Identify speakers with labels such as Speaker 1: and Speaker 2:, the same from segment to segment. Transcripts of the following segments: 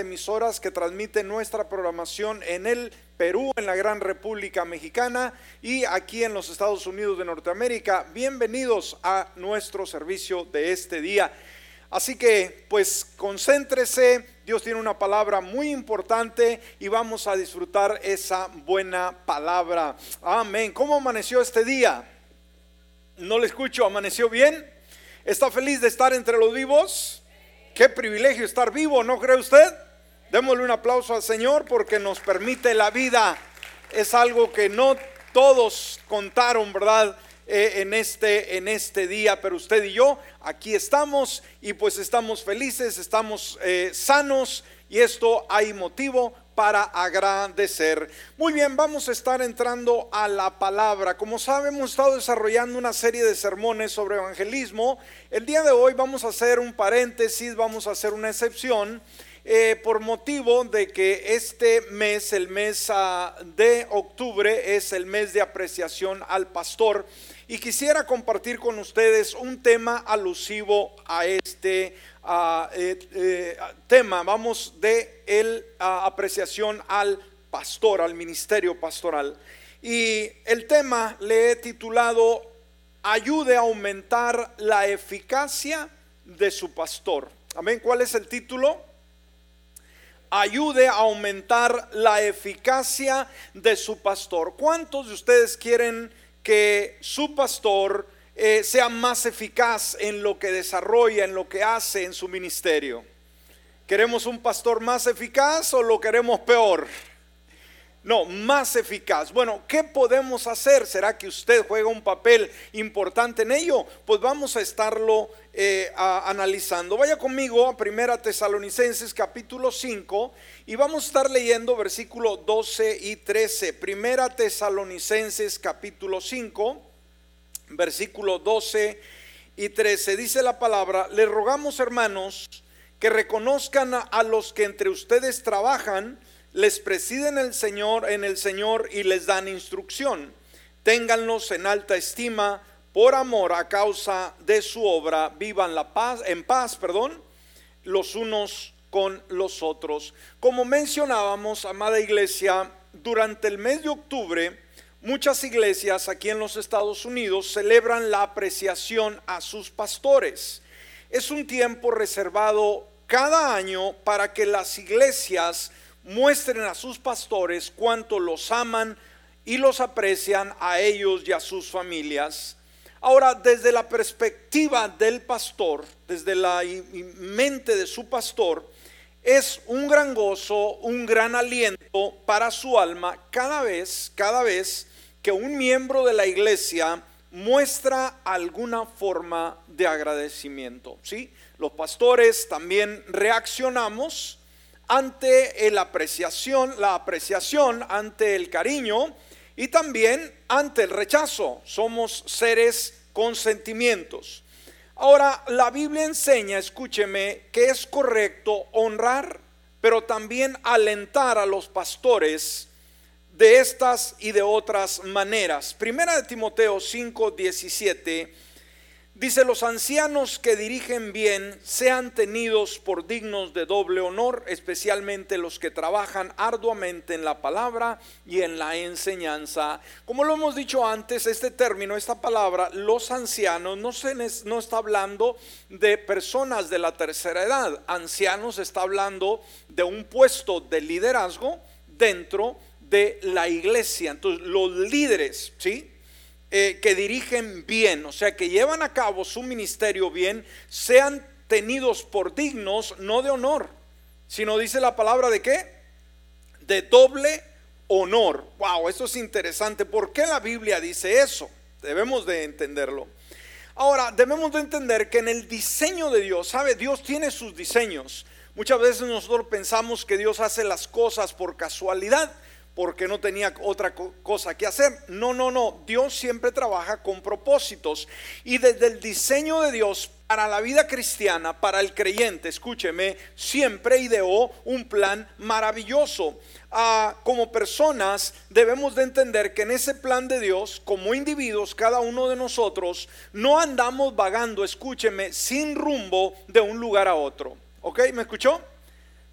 Speaker 1: emisoras que transmiten nuestra programación en el Perú, en la Gran República Mexicana y aquí en los Estados Unidos de Norteamérica. Bienvenidos a nuestro servicio de este día. Así que pues concéntrese, Dios tiene una palabra muy importante y vamos a disfrutar esa buena palabra. Amén. ¿Cómo amaneció este día? No le escucho, ¿amaneció bien? ¿Está feliz de estar entre los vivos? Qué privilegio estar vivo, ¿no cree usted? Démosle un aplauso al Señor porque nos permite la vida. Es algo que no todos contaron, ¿verdad? Eh, en, este, en este día, pero usted y yo aquí estamos y pues estamos felices, estamos eh, sanos y esto hay motivo para agradecer. Muy bien, vamos a estar entrando a la palabra. Como saben, hemos estado desarrollando una serie de sermones sobre evangelismo. El día de hoy vamos a hacer un paréntesis, vamos a hacer una excepción eh, por motivo de que este mes, el mes ah, de octubre, es el mes de apreciación al pastor. Y quisiera compartir con ustedes un tema alusivo a este ah, eh, eh, tema. Vamos de el, ah, apreciación al pastor, al ministerio pastoral. Y el tema le he titulado Ayude a aumentar la eficacia de su pastor. Amén. ¿Cuál es el título? Ayude a aumentar la eficacia de su pastor. ¿Cuántos de ustedes quieren que su pastor eh, sea más eficaz en lo que desarrolla, en lo que hace en su ministerio? ¿Queremos un pastor más eficaz o lo queremos peor? No, más eficaz. Bueno, ¿qué podemos hacer? ¿Será que usted juega un papel importante en ello? Pues vamos a estarlo eh, analizando. Vaya conmigo a Primera Tesalonicenses capítulo 5 y vamos a estar leyendo versículo 12 y 13. Primera Tesalonicenses capítulo 5, versículo 12 y 13. Dice la palabra, le rogamos hermanos que reconozcan a los que entre ustedes trabajan, les presiden el Señor en el Señor y les dan instrucción. Ténganlos en alta estima por amor a causa de su obra, vivan la paz en paz, perdón, los unos con los otros. Como mencionábamos, amada iglesia, durante el mes de octubre muchas iglesias aquí en los Estados Unidos celebran la apreciación a sus pastores. Es un tiempo reservado cada año para que las iglesias muestren a sus pastores cuánto los aman y los aprecian a ellos y a sus familias. Ahora, desde la perspectiva del pastor, desde la mente de su pastor, es un gran gozo, un gran aliento para su alma cada vez, cada vez que un miembro de la iglesia muestra alguna forma de agradecimiento, ¿sí? Los pastores también reaccionamos ante la apreciación, la apreciación ante el cariño y también ante el rechazo. Somos seres con sentimientos. Ahora, la Biblia enseña, escúcheme, que es correcto honrar, pero también alentar a los pastores de estas y de otras maneras. Primera de Timoteo 5, 17 Dice, los ancianos que dirigen bien sean tenidos por dignos de doble honor, especialmente los que trabajan arduamente en la palabra y en la enseñanza. Como lo hemos dicho antes, este término, esta palabra, los ancianos, no, se, no está hablando de personas de la tercera edad. Ancianos está hablando de un puesto de liderazgo dentro de la iglesia. Entonces, los líderes, ¿sí? Eh, que dirigen bien, o sea, que llevan a cabo su ministerio bien, sean tenidos por dignos, no de honor, sino dice la palabra de qué? De doble honor. Wow, eso es interesante. ¿Por qué la Biblia dice eso? Debemos de entenderlo. Ahora, debemos de entender que en el diseño de Dios, ¿sabe? Dios tiene sus diseños. Muchas veces nosotros pensamos que Dios hace las cosas por casualidad porque no tenía otra cosa que hacer. No, no, no. Dios siempre trabaja con propósitos. Y desde el diseño de Dios para la vida cristiana, para el creyente, escúcheme, siempre ideó un plan maravilloso. Ah, como personas debemos de entender que en ese plan de Dios, como individuos, cada uno de nosotros, no andamos vagando, escúcheme, sin rumbo de un lugar a otro. ¿Ok? ¿Me escuchó?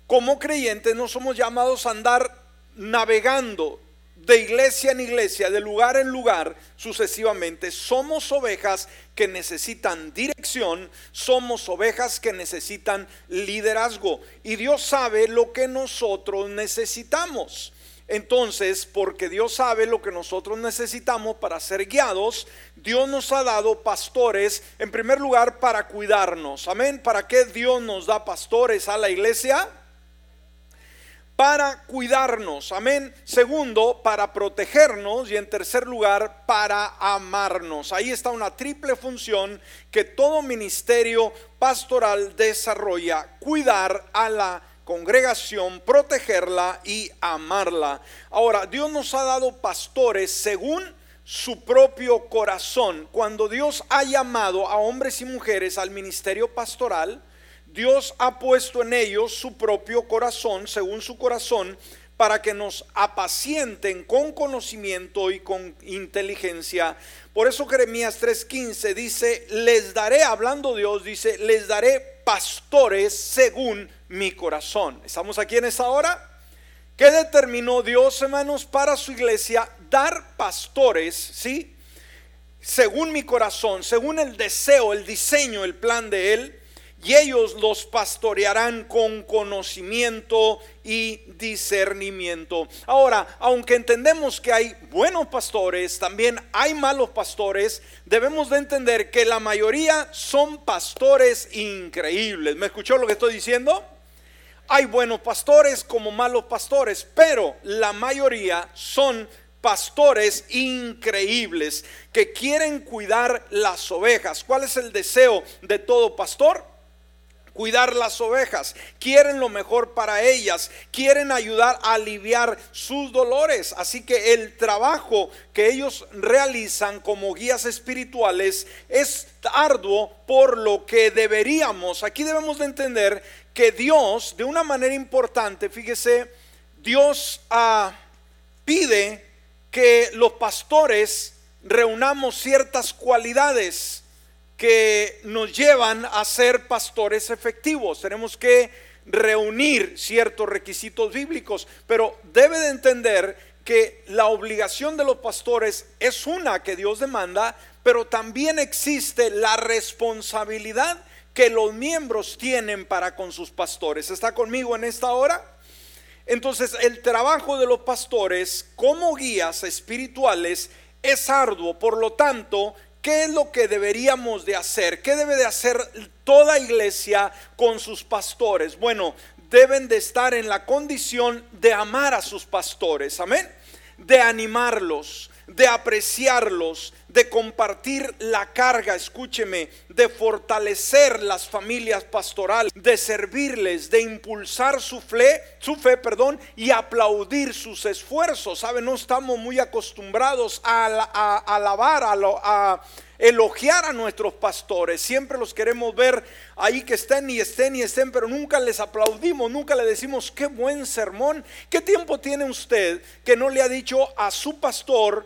Speaker 1: como creyentes no somos llamados a andar navegando de iglesia en iglesia, de lugar en lugar, sucesivamente. Somos ovejas que necesitan dirección, somos ovejas que necesitan liderazgo. Y Dios sabe lo que nosotros necesitamos. Entonces, porque Dios sabe lo que nosotros necesitamos para ser guiados, Dios nos ha dado pastores, en primer lugar, para cuidarnos. Amén. ¿Para qué Dios nos da pastores a la iglesia? Para cuidarnos, amén. Segundo, para protegernos y en tercer lugar, para amarnos. Ahí está una triple función que todo ministerio pastoral desarrolla, cuidar a la congregación, protegerla y amarla. Ahora, Dios nos ha dado pastores según su propio corazón. Cuando Dios ha llamado a hombres y mujeres al ministerio pastoral, Dios ha puesto en ellos su propio corazón, según su corazón, para que nos apacienten con conocimiento y con inteligencia. Por eso Jeremías 3:15 dice, les daré, hablando Dios, dice, les daré pastores según mi corazón. ¿Estamos aquí en esta hora? ¿Qué determinó Dios, hermanos, para su iglesia? Dar pastores, ¿sí? Según mi corazón, según el deseo, el diseño, el plan de Él y ellos los pastorearán con conocimiento y discernimiento. Ahora, aunque entendemos que hay buenos pastores, también hay malos pastores, debemos de entender que la mayoría son pastores increíbles. ¿Me escuchó lo que estoy diciendo? Hay buenos pastores como malos pastores, pero la mayoría son pastores increíbles que quieren cuidar las ovejas. ¿Cuál es el deseo de todo pastor? Cuidar las ovejas, quieren lo mejor para ellas, quieren ayudar a aliviar sus dolores. Así que el trabajo que ellos realizan como guías espirituales es arduo por lo que deberíamos. Aquí debemos de entender que Dios, de una manera importante, fíjese, Dios ah, pide que los pastores reunamos ciertas cualidades que nos llevan a ser pastores efectivos. Tenemos que reunir ciertos requisitos bíblicos, pero debe de entender que la obligación de los pastores es una que Dios demanda, pero también existe la responsabilidad que los miembros tienen para con sus pastores. ¿Está conmigo en esta hora? Entonces, el trabajo de los pastores como guías espirituales es arduo, por lo tanto, ¿Qué es lo que deberíamos de hacer? ¿Qué debe de hacer toda iglesia con sus pastores? Bueno, deben de estar en la condición de amar a sus pastores, amén, de animarlos, de apreciarlos, de compartir la carga, escúcheme, de fortalecer las familias pastorales, de servirles, de impulsar su fe, su fe, perdón, y aplaudir sus esfuerzos. ¿Sabe? No estamos muy acostumbrados a, alabar, a, a elogiar a nuestros pastores. Siempre los queremos ver ahí que estén y estén y estén, pero nunca les aplaudimos, nunca le decimos qué buen sermón. ¿Qué tiempo tiene usted que no le ha dicho a su pastor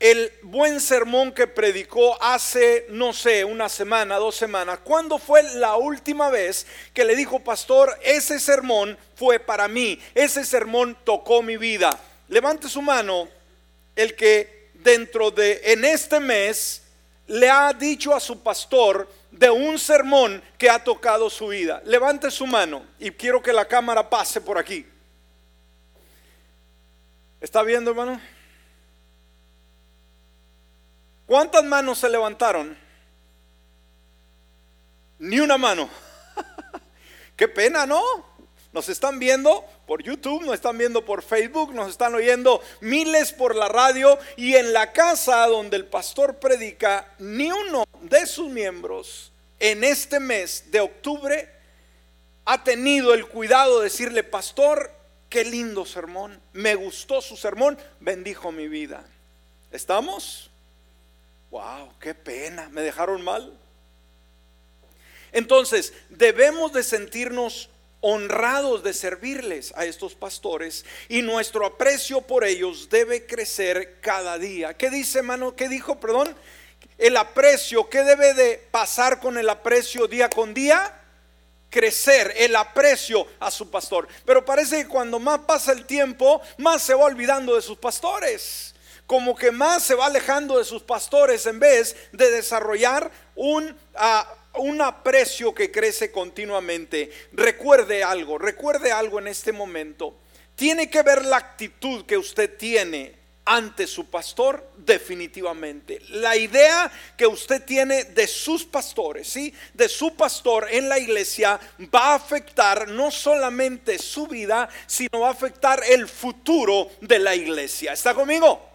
Speaker 1: el buen sermón que predicó hace, no sé, una semana, dos semanas? ¿Cuándo fue la última vez que le dijo, pastor, ese sermón fue para mí, ese sermón tocó mi vida? Levante su mano el que dentro de, en este mes, le ha dicho a su pastor de un sermón que ha tocado su vida. Levante su mano y quiero que la cámara pase por aquí. ¿Está viendo, hermano? ¿Cuántas manos se levantaron? Ni una mano. Qué pena, ¿no? Nos están viendo por YouTube, nos están viendo por Facebook, nos están oyendo miles por la radio y en la casa donde el pastor predica, ni uno de sus miembros en este mes de octubre ha tenido el cuidado de decirle, pastor, qué lindo sermón, me gustó su sermón, bendijo mi vida. ¿Estamos? Wow, qué pena, me dejaron mal. Entonces, debemos de sentirnos honrados de servirles a estos pastores y nuestro aprecio por ellos debe crecer cada día. ¿Qué dice, hermano? ¿Qué dijo? Perdón. El aprecio, ¿qué debe de pasar con el aprecio día con día? crecer el aprecio a su pastor. Pero parece que cuando más pasa el tiempo, más se va olvidando de sus pastores. Como que más se va alejando de sus pastores en vez de desarrollar un, ah, un aprecio que crece continuamente. Recuerde algo, recuerde algo en este momento. Tiene que ver la actitud que usted tiene ante su pastor definitivamente. La idea que usted tiene de sus pastores, ¿sí? De su pastor en la iglesia va a afectar no solamente su vida, sino va a afectar el futuro de la iglesia. ¿Está conmigo?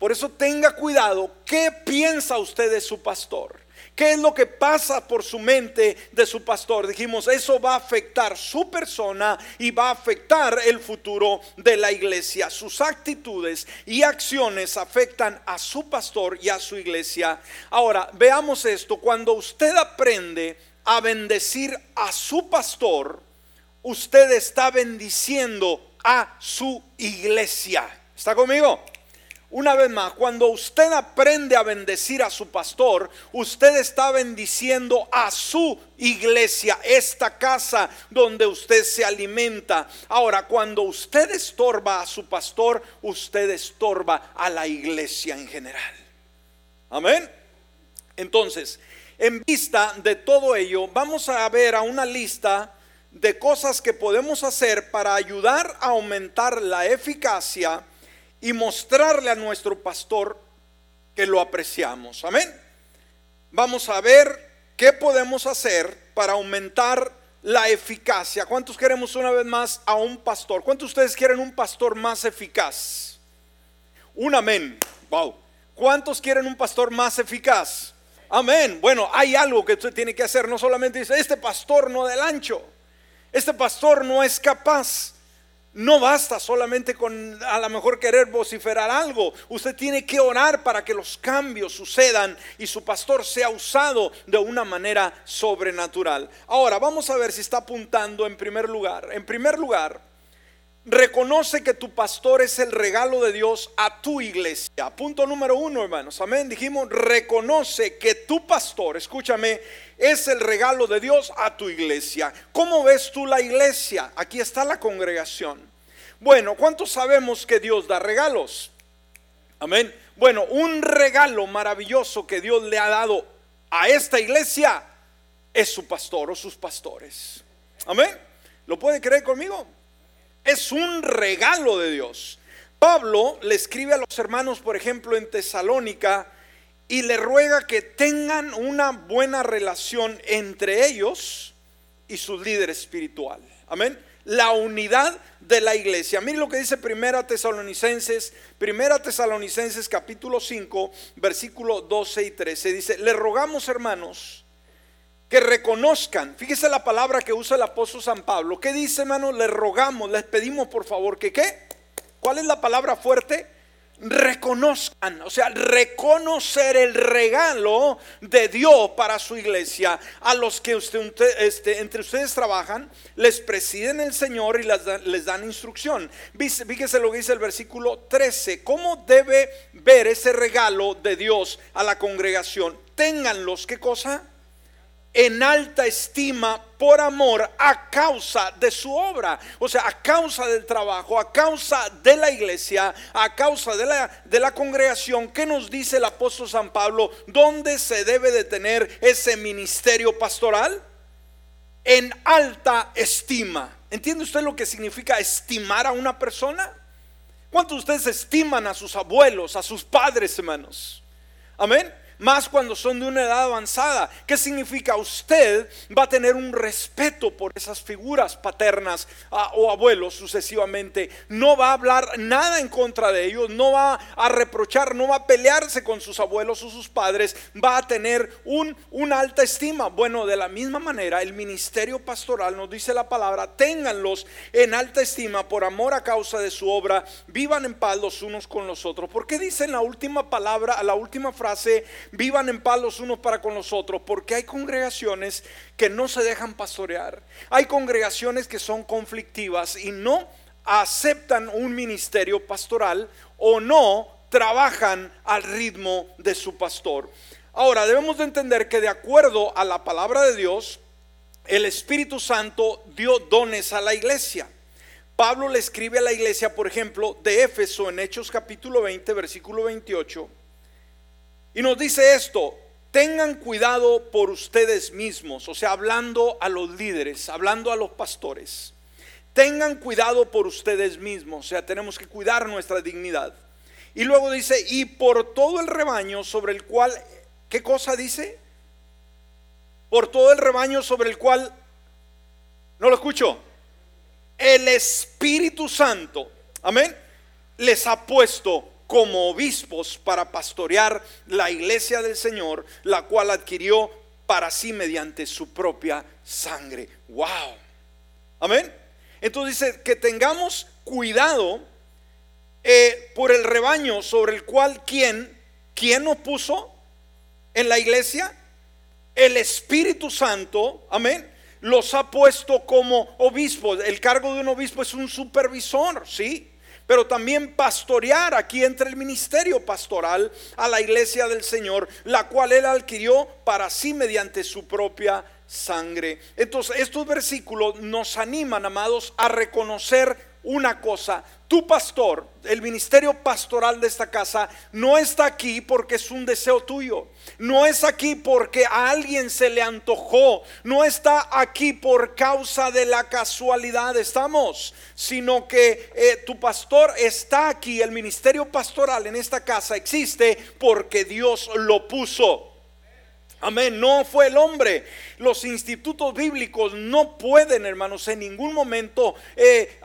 Speaker 1: Por eso tenga cuidado, ¿qué piensa usted de su pastor? ¿Qué es lo que pasa por su mente de su pastor? Dijimos, eso va a afectar su persona y va a afectar el futuro de la iglesia. Sus actitudes y acciones afectan a su pastor y a su iglesia. Ahora, veamos esto. Cuando usted aprende a bendecir a su pastor, usted está bendiciendo a su iglesia. ¿Está conmigo? Una vez más, cuando usted aprende a bendecir a su pastor, usted está bendiciendo a su iglesia, esta casa donde usted se alimenta. Ahora, cuando usted estorba a su pastor, usted estorba a la iglesia en general. Amén. Entonces, en vista de todo ello, vamos a ver a una lista de cosas que podemos hacer para ayudar a aumentar la eficacia y mostrarle a nuestro pastor que lo apreciamos. Amén. Vamos a ver qué podemos hacer para aumentar la eficacia. ¿Cuántos queremos una vez más a un pastor? ¿Cuántos de ustedes quieren un pastor más eficaz? Un amén. Wow. ¿Cuántos quieren un pastor más eficaz? Amén. Bueno, hay algo que usted tiene que hacer. No solamente dice, este pastor no del ancho. Este pastor no es capaz. No basta solamente con a lo mejor querer vociferar algo. Usted tiene que orar para que los cambios sucedan y su pastor sea usado de una manera sobrenatural. Ahora, vamos a ver si está apuntando en primer lugar. En primer lugar, reconoce que tu pastor es el regalo de Dios a tu iglesia. Punto número uno, hermanos. Amén. Dijimos, reconoce que tu pastor, escúchame, es el regalo de Dios a tu iglesia. ¿Cómo ves tú la iglesia? Aquí está la congregación. Bueno, ¿cuántos sabemos que Dios da regalos? Amén. Bueno, un regalo maravilloso que Dios le ha dado a esta iglesia es su pastor o sus pastores. Amén. ¿Lo puede creer conmigo? Es un regalo de Dios. Pablo le escribe a los hermanos, por ejemplo, en Tesalónica, y le ruega que tengan una buena relación entre ellos y su líder espiritual. Amén. La unidad de la iglesia. Miren lo que dice Primera Tesalonicenses, Primera Tesalonicenses capítulo 5, versículo 12 y 13. Dice, le rogamos hermanos que reconozcan, fíjese la palabra que usa el apóstol San Pablo. ¿Qué dice hermano? Le rogamos, les pedimos por favor que qué. ¿Cuál es la palabra fuerte? reconozcan, o sea, reconocer el regalo de Dios para su iglesia. A los que usted, este, entre ustedes trabajan, les presiden el Señor y les dan, instrucción. Fíjese lo que dice el versículo 13. ¿Cómo debe ver ese regalo de Dios a la congregación? Ténganlos, ¿qué cosa? En alta estima por amor a causa de su obra, o sea, a causa del trabajo, a causa de la iglesia, a causa de la, congregación. ¿Qué nos dice el apóstol San Pablo? ¿Dónde se debe de tener ese ministerio pastoral? En alta estima. ¿Entiende usted lo que significa estimar a una persona? ¿Cuántos de ustedes estiman a sus abuelos, a sus padres, hermanos? Amén más cuando son de una edad avanzada. ¿Qué significa? Usted va a tener un respeto por esas figuras paternas ah, o abuelos sucesivamente. No va a hablar nada en contra de ellos, no va a reprochar, no va a pelearse con sus abuelos o sus padres, va a tener un, una alta estima. Bueno, de la misma manera, el ministerio pastoral nos dice la palabra, ténganlos en alta estima por amor a causa de su obra, vivan en paz los unos con los otros. ¿Por qué dice en la última palabra, la última frase, vivan en paz los unos para con los otros, porque hay congregaciones que no se dejan pastorear, hay congregaciones que son conflictivas y no aceptan un ministerio pastoral o no trabajan al ritmo de su pastor. Ahora, debemos de entender que de acuerdo a la palabra de Dios, el Espíritu Santo dio dones a la iglesia. Pablo le escribe a la iglesia, por ejemplo, de Éfeso en Hechos capítulo 20, versículo 28, y nos dice esto, tengan cuidado por ustedes mismos, o sea, hablando a los líderes, hablando a los pastores, tengan cuidado por ustedes mismos, o sea, tenemos que cuidar nuestra dignidad. Y luego dice, y por todo el rebaño sobre el cual, ¿qué cosa dice? Por todo el rebaño sobre el cual, no lo escucho, el Espíritu Santo, amén, les ha puesto como obispos para pastorear la iglesia del Señor, la cual adquirió para sí mediante su propia sangre. Wow. Amén. Entonces dice que tengamos cuidado eh, por el rebaño sobre el cual quién, quién nos puso en la iglesia, el Espíritu Santo, amén, los ha puesto como obispos. El cargo de un obispo es un supervisor, ¿sí? Pero también pastorear, aquí entra el ministerio pastoral a la iglesia del Señor, la cual él adquirió para sí mediante su propia sangre. Entonces, estos versículos nos animan, amados, a reconocer una cosa, tu pastor, el ministerio pastoral de esta casa, no está aquí porque es un deseo tuyo, no es aquí porque a alguien se le antojó, no está aquí por causa de la casualidad, estamos, sino que eh, tu pastor está aquí, el ministerio pastoral en esta casa existe porque Dios lo puso. Amén, no fue el hombre. Los institutos bíblicos no pueden, hermanos, en ningún momento eh,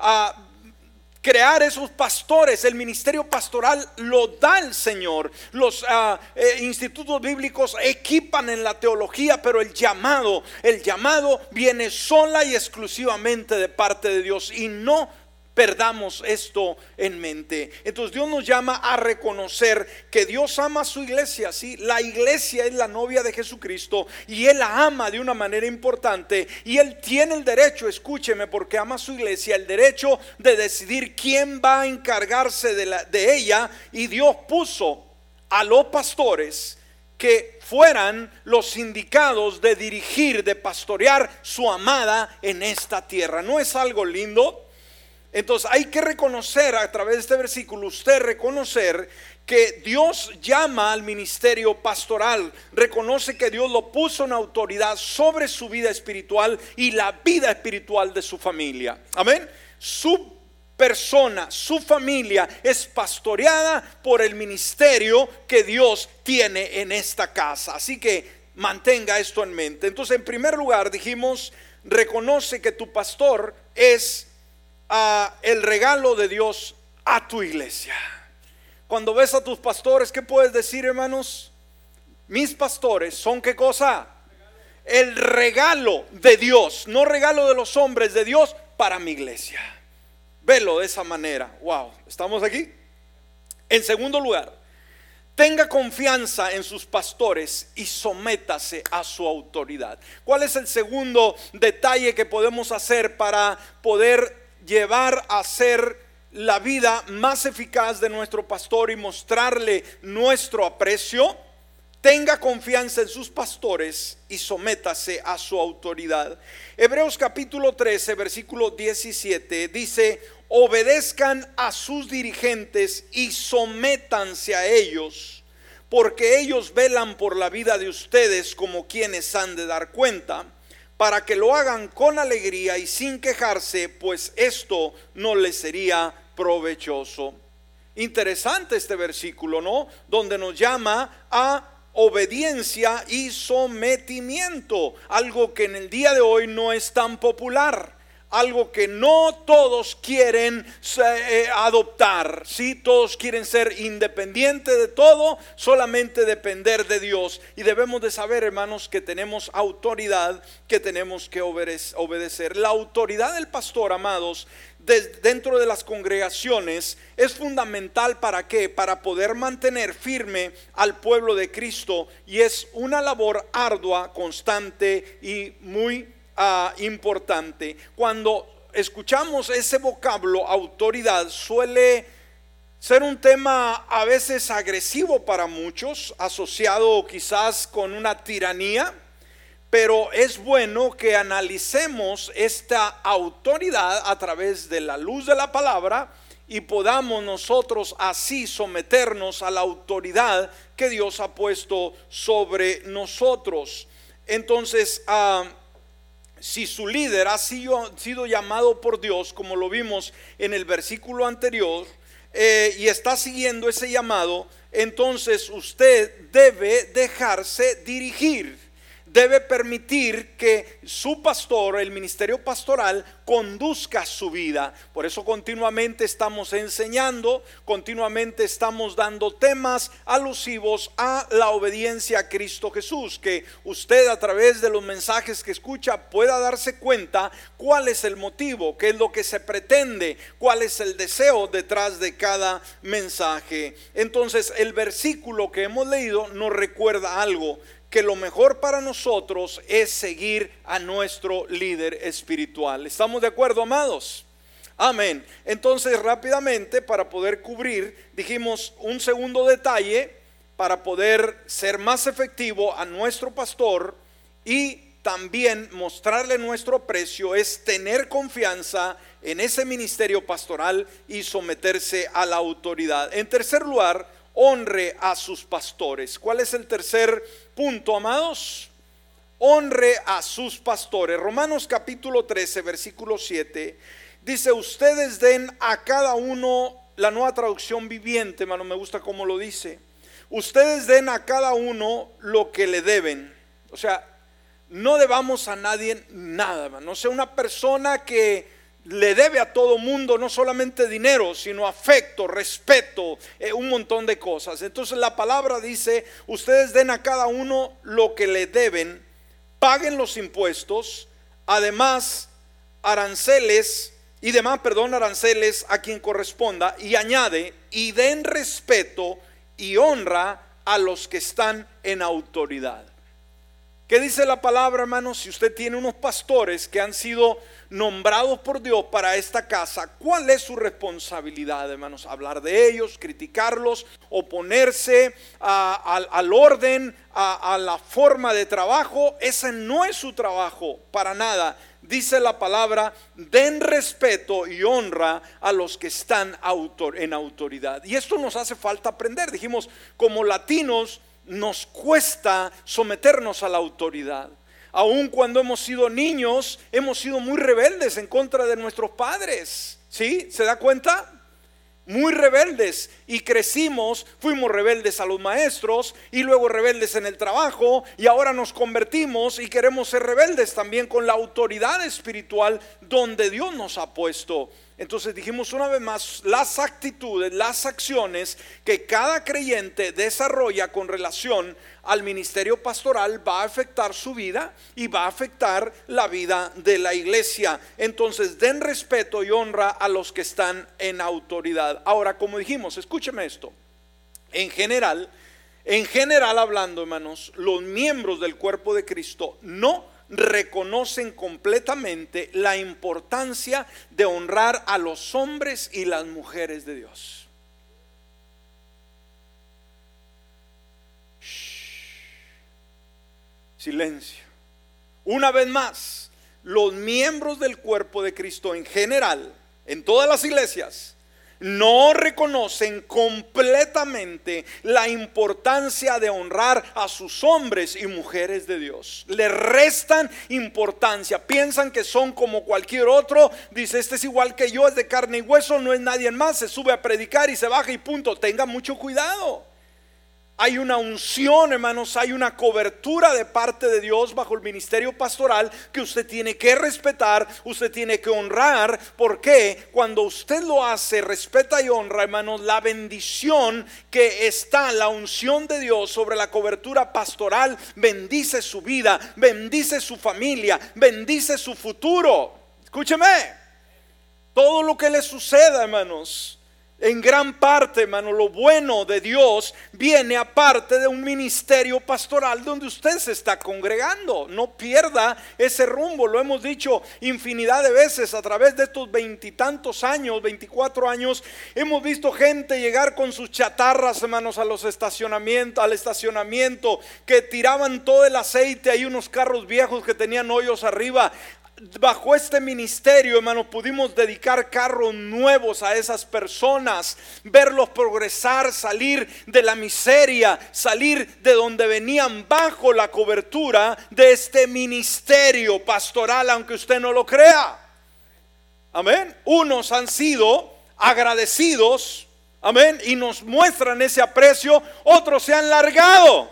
Speaker 1: crear esos pastores. El ministerio pastoral lo da el Señor. Los ah, eh, institutos bíblicos equipan en la teología, pero el llamado, el llamado viene sola y exclusivamente de parte de Dios y no perdamos esto en mente. Entonces Dios nos llama a reconocer que Dios ama a su iglesia, ¿sí? La iglesia es la novia de Jesucristo y Él la ama de una manera importante y Él tiene el derecho, escúcheme, porque ama a su iglesia, el derecho de decidir quién va a encargarse de, de ella y Dios puso a los pastores que fueran los indicados de dirigir, de pastorear su amada en esta tierra. ¿No es algo lindo? Entonces hay que reconocer a través de este versículo, usted reconocer que Dios llama al ministerio pastoral, reconoce que Dios lo puso en autoridad sobre su vida espiritual y la vida espiritual de su familia. Amén. Su persona, su familia es pastoreada por el ministerio que Dios tiene en esta casa. Así que mantenga esto en mente. Entonces, en primer lugar, dijimos, reconoce que tu pastor es a el regalo de Dios a tu iglesia. Cuando ves a tus pastores, ¿qué puedes decir, hermanos? Mis pastores son qué cosa? El regalo de Dios, no regalo de los hombres, de Dios para mi iglesia. Velo de esa manera. Wow, ¿estamos aquí? En segundo lugar, tenga confianza en sus pastores y sométase a su autoridad. ¿Cuál es el segundo detalle que podemos hacer para poder llevar a ser la vida más eficaz de nuestro pastor y mostrarle nuestro aprecio, tenga confianza en sus pastores y sométase a su autoridad. Hebreos capítulo 13, versículo 17 dice, obedezcan a sus dirigentes y sométanse a ellos, porque ellos velan por la vida de ustedes como quienes han de dar cuenta para que lo hagan con alegría y sin quejarse, pues esto no les sería provechoso. Interesante este versículo, ¿no? Donde nos llama a obediencia y sometimiento, algo que en el día de hoy no es tan popular algo que no todos quieren eh, adoptar. Si todos quieren ser independientes de todo, solamente depender de Dios. Y debemos de saber, hermanos, que tenemos autoridad, que tenemos que obedecer. La autoridad del pastor, amados, dentro de las congregaciones es fundamental para qué? Para poder mantener firme al pueblo de Cristo y es una labor ardua, constante y muy Ah, importante. Cuando escuchamos ese vocablo autoridad suele ser un tema a veces agresivo para muchos, asociado quizás con una tiranía, pero es bueno que analicemos esta autoridad a través de la luz de la palabra y podamos nosotros así someternos a la autoridad que Dios ha puesto sobre nosotros. Entonces, ah, si su líder ha sido, llamado por Dios, como lo vimos en el versículo anterior, eh, y está siguiendo ese llamado, entonces usted debe dejarse dirigir debe permitir que su pastor, el ministerio pastoral, conduzca su vida. Por eso continuamente estamos enseñando, continuamente estamos dando temas alusivos a la obediencia a Cristo Jesús, que usted a través de los mensajes que escucha pueda darse cuenta cuál es el motivo, qué es lo que se pretende, cuál es el deseo detrás de cada mensaje. Entonces el versículo que hemos leído nos recuerda algo que lo mejor para nosotros es seguir a nuestro líder espiritual. ¿Estamos de acuerdo, amados? Amén. Entonces, rápidamente, para poder cubrir, dijimos un segundo detalle, para poder ser más efectivo a nuestro pastor y también mostrarle nuestro precio es tener confianza en ese ministerio pastoral y someterse a la autoridad. En tercer lugar, honre a sus pastores. ¿Cuál es el tercer punto, amados? Honre a sus pastores. Romanos capítulo 13, versículo 7. Dice, ustedes den a cada uno, la nueva traducción viviente, hermano, me gusta cómo lo dice. Ustedes den a cada uno lo que le deben. O sea, no debamos a nadie nada, hermano. O sea, una persona que le debe a todo mundo no solamente dinero, sino afecto, respeto, eh, un montón de cosas. Entonces la palabra dice, ustedes den a cada uno lo que le deben, paguen los impuestos, además aranceles y demás, perdón, aranceles a quien corresponda y añade, y den respeto y honra a los que están en autoridad. ¿Qué dice la palabra, hermanos? Si usted tiene unos pastores que han sido nombrados por Dios para esta casa, ¿cuál es su responsabilidad, hermanos? Hablar de ellos, criticarlos, oponerse al orden, a, la forma de trabajo. Ese no es su trabajo, para nada. Dice la palabra, den respeto y honra a los que están en autoridad. Y esto nos hace falta aprender. Dijimos, como latinos, nos cuesta someternos a la autoridad. Aun cuando hemos sido niños, hemos sido muy rebeldes en contra de nuestros padres. ¿Sí? ¿Se da cuenta? Muy rebeldes y crecimos, fuimos rebeldes a los maestros y luego rebeldes en el trabajo y ahora nos convertimos y queremos ser rebeldes también con la autoridad espiritual donde Dios nos ha puesto. Entonces dijimos una vez más, las actitudes, las acciones que cada creyente desarrolla con relación al ministerio pastoral va a afectar su vida y va a afectar la vida de la iglesia. Entonces den respeto y honra a los que están en autoridad. Ahora, como dijimos, escúcheme esto. En general, en general hablando, hermanos, los miembros del cuerpo de Cristo no reconocen completamente la importancia de honrar a los hombres y las mujeres de Dios. Silencio. Una vez más, los miembros del cuerpo de Cristo en general, en todas las iglesias, no reconocen completamente la importancia de honrar a sus hombres y mujeres de Dios. Le restan importancia. Piensan que son como cualquier otro. Dice, este es igual que yo, es de carne y hueso, no es nadie más. Se sube a predicar y se baja y punto. Tenga mucho cuidado. Hay una unción, hermanos, hay una cobertura de parte de Dios bajo el ministerio pastoral que usted tiene que respetar, usted tiene que honrar, porque cuando usted lo hace, respeta y honra, hermanos, la bendición que está, la unción de Dios sobre la cobertura pastoral, bendice su vida, bendice su familia, bendice su futuro. Escúcheme, todo lo que le suceda, hermanos, En gran parte, hermano, lo bueno de Dios viene aparte de un ministerio pastoral donde usted se está congregando. No pierda ese rumbo. Lo hemos dicho infinidad de veces a través de estos veintitantos años, 24 años. Hemos visto gente llegar con sus chatarras, hermanos, a los estacionamientos, al estacionamiento, que tiraban todo el aceite. Hay unos carros viejos que tenían hoyos arriba bajo este ministerio, hermano, pudimos dedicar carros nuevos a esas personas, verlos progresar, salir de la miseria, salir de donde venían bajo la cobertura de este ministerio pastoral, aunque usted no lo crea. Amén. Unos han sido agradecidos, amén, y nos muestran ese aprecio, otros se han largado.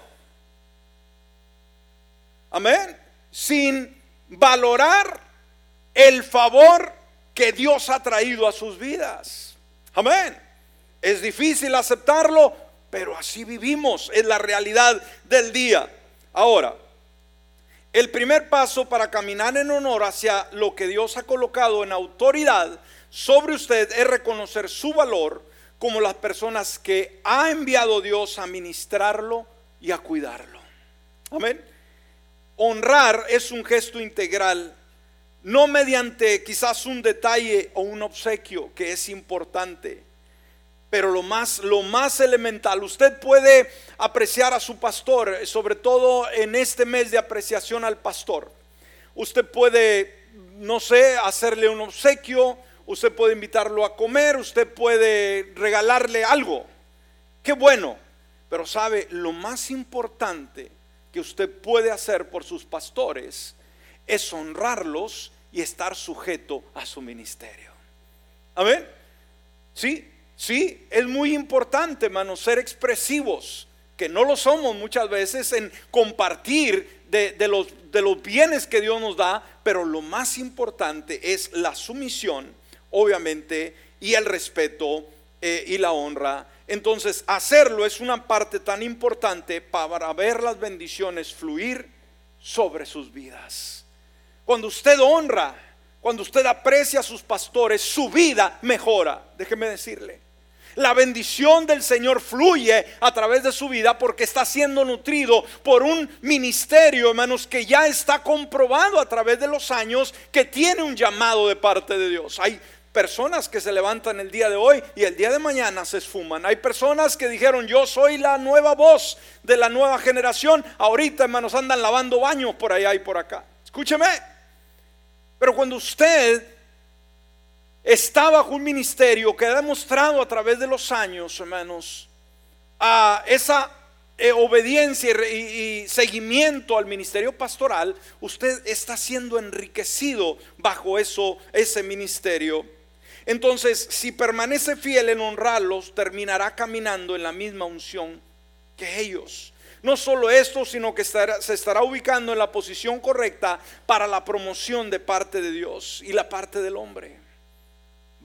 Speaker 1: Amén. Sin valorar el favor que Dios ha traído a sus vidas. Amén. Es difícil aceptarlo, pero así vivimos, es la realidad del día. Ahora, el primer paso para caminar en honor hacia lo que Dios ha colocado en autoridad sobre usted es reconocer su valor como las personas que ha enviado Dios a ministrarlo y a cuidarlo. Amén. Honrar es un gesto integral, no mediante quizás un detalle o un obsequio que es importante, pero lo más, lo más elemental, usted puede apreciar a su pastor, sobre todo en este mes de apreciación al pastor. Usted puede, no sé, hacerle un obsequio, usted puede invitarlo a comer, usted puede regalarle algo. Qué bueno, pero sabe, lo más importante que usted puede hacer por sus pastores es honrarlos y estar sujeto a su ministerio. Amén. Sí, sí, es muy importante, hermano, ser expresivos, que no lo somos muchas veces en compartir de, los, de los bienes que Dios nos da, pero lo más importante es la sumisión, obviamente, y el respeto eh, y la honra entonces, hacerlo es una parte tan importante para ver las bendiciones fluir sobre sus vidas. Cuando usted honra, cuando usted aprecia a sus pastores, su vida mejora. Déjeme decirle. La bendición del Señor fluye a través de su vida porque está siendo nutrido por un ministerio, hermanos, que ya está comprobado a través de los años que tiene un llamado de parte de Dios. Hay personas que se levantan el día de hoy y el día de mañana se esfuman. Hay personas que dijeron, yo soy la nueva voz de la nueva generación. Ahorita, hermanos, andan lavando baños por allá y por acá. Escúcheme. Pero cuando usted está bajo un ministerio que ha demostrado a través de los años, hermanos, a esa eh, obediencia y, seguimiento al ministerio pastoral, usted está siendo enriquecido bajo eso, ese ministerio. Entonces, si permanece fiel en honrarlos, terminará caminando en la misma unción que ellos. No solo esto, sino que se estará ubicando en la posición correcta para la promoción de parte de Dios y la parte del hombre.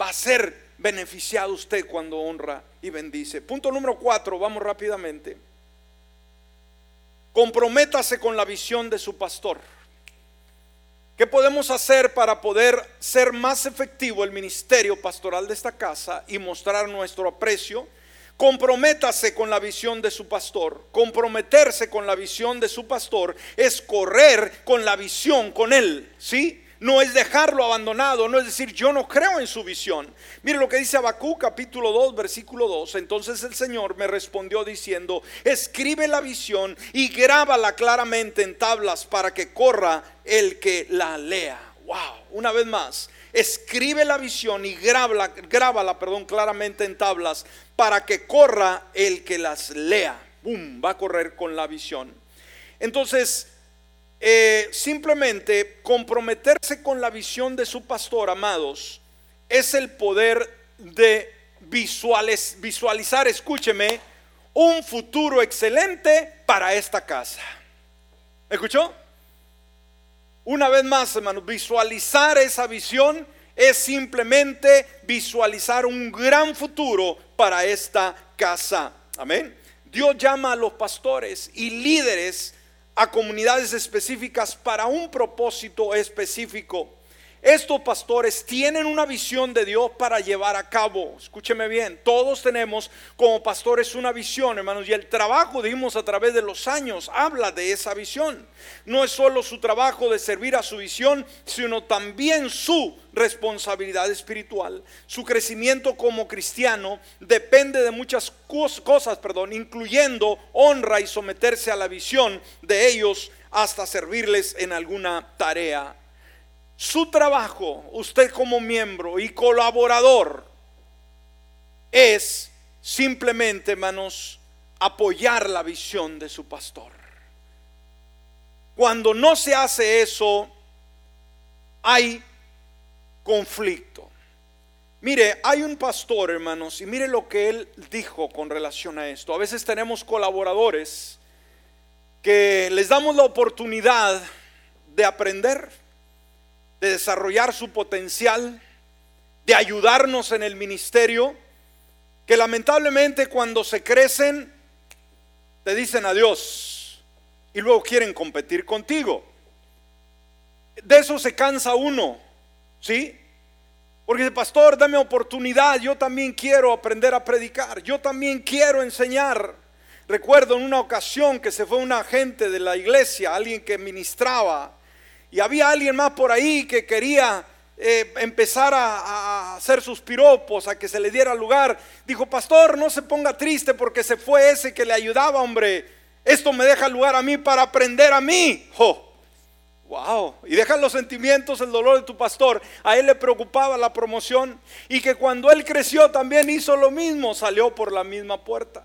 Speaker 1: Va a ser beneficiado usted cuando honra y bendice. Punto número cuatro, vamos rápidamente. Comprométase con la visión de su pastor. ¿Qué podemos hacer para poder ser más efectivo el ministerio pastoral de esta casa y mostrar nuestro aprecio? Comprométase con la visión de su pastor. Comprometerse con la visión de su pastor es correr con la visión con él, ¿sí? No es dejarlo abandonado, no es decir, yo no creo en su visión. Mire lo que dice Abacú capítulo 2, versículo 2. Entonces el Señor me respondió diciendo, escribe la visión y grábala claramente en tablas para que corra el que la lea. Wow, una vez más, escribe la visión y grábala, grábala perdón, claramente en tablas para que corra el que las lea. Boom, va a correr con la visión. Entonces, eh, simplemente comprometerse con la visión de su pastor, amados, es el poder de visualizar, escúcheme, un futuro excelente para esta casa. ¿Escuchó? Una vez más, hermanos, visualizar esa visión es simplemente visualizar un gran futuro para esta casa. Amén. Dios llama a los pastores y líderes a comunidades específicas para un propósito específico. Estos pastores tienen una visión de Dios para llevar a cabo. Escúcheme bien, todos tenemos como pastores una visión, hermanos, y el trabajo, dimos a través de los años, habla de esa visión. No es solo su trabajo de servir a su visión, sino también su responsabilidad espiritual. Su crecimiento como cristiano depende de muchas cosas, perdón, incluyendo honra y someterse a la visión de ellos hasta servirles en alguna tarea su trabajo, usted como miembro y colaborador, es simplemente, hermanos, apoyar la visión de su pastor. Cuando no se hace eso, hay conflicto. Mire, hay un pastor, hermanos, y mire lo que él dijo con relación a esto. A veces tenemos colaboradores que les damos la oportunidad de aprender de desarrollar su potencial, de ayudarnos en el ministerio, que lamentablemente cuando se crecen te dicen adiós y luego quieren competir contigo. De eso se cansa uno, ¿sí? Porque dice, pastor, dame oportunidad, yo también quiero aprender a predicar, yo también quiero enseñar. Recuerdo en una ocasión que se fue un agente de la iglesia, alguien que ministraba, y había alguien más por ahí que quería eh, empezar a, hacer sus piropos, a que se le diera lugar. Dijo, pastor, no se ponga triste porque se fue ese que le ayudaba, hombre. Esto me deja lugar a mí para aprender a mí. Wow. Y dejan los sentimientos, el dolor de tu pastor. A él le preocupaba la promoción y que cuando él creció también hizo lo mismo, salió por la misma puerta.